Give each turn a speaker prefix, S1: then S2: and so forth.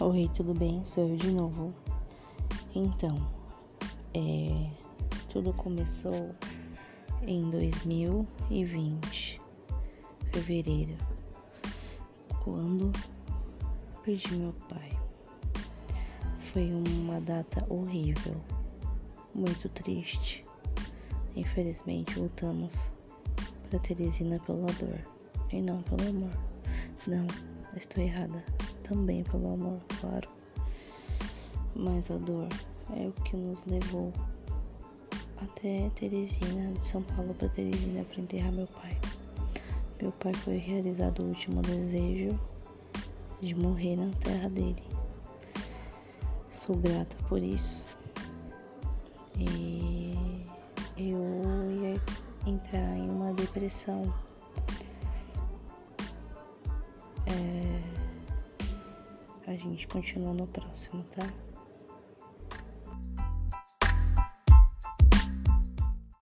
S1: Oi, tudo bem? Sou eu de novo. Então, é, tudo começou em 2020, fevereiro, quando perdi meu pai. Foi uma data horrível, muito triste. Infelizmente, voltamos para Teresina pela dor e não pelo amor. Não, estou errada também pelo amor, claro. Mas a dor é o que nos levou até Teresina, de São Paulo para Teresina para enterrar meu pai. Meu pai foi realizado o último desejo de morrer na terra dele. Sou grata por isso. E eu ia entrar em uma depressão. É, a gente continua no próximo, tá?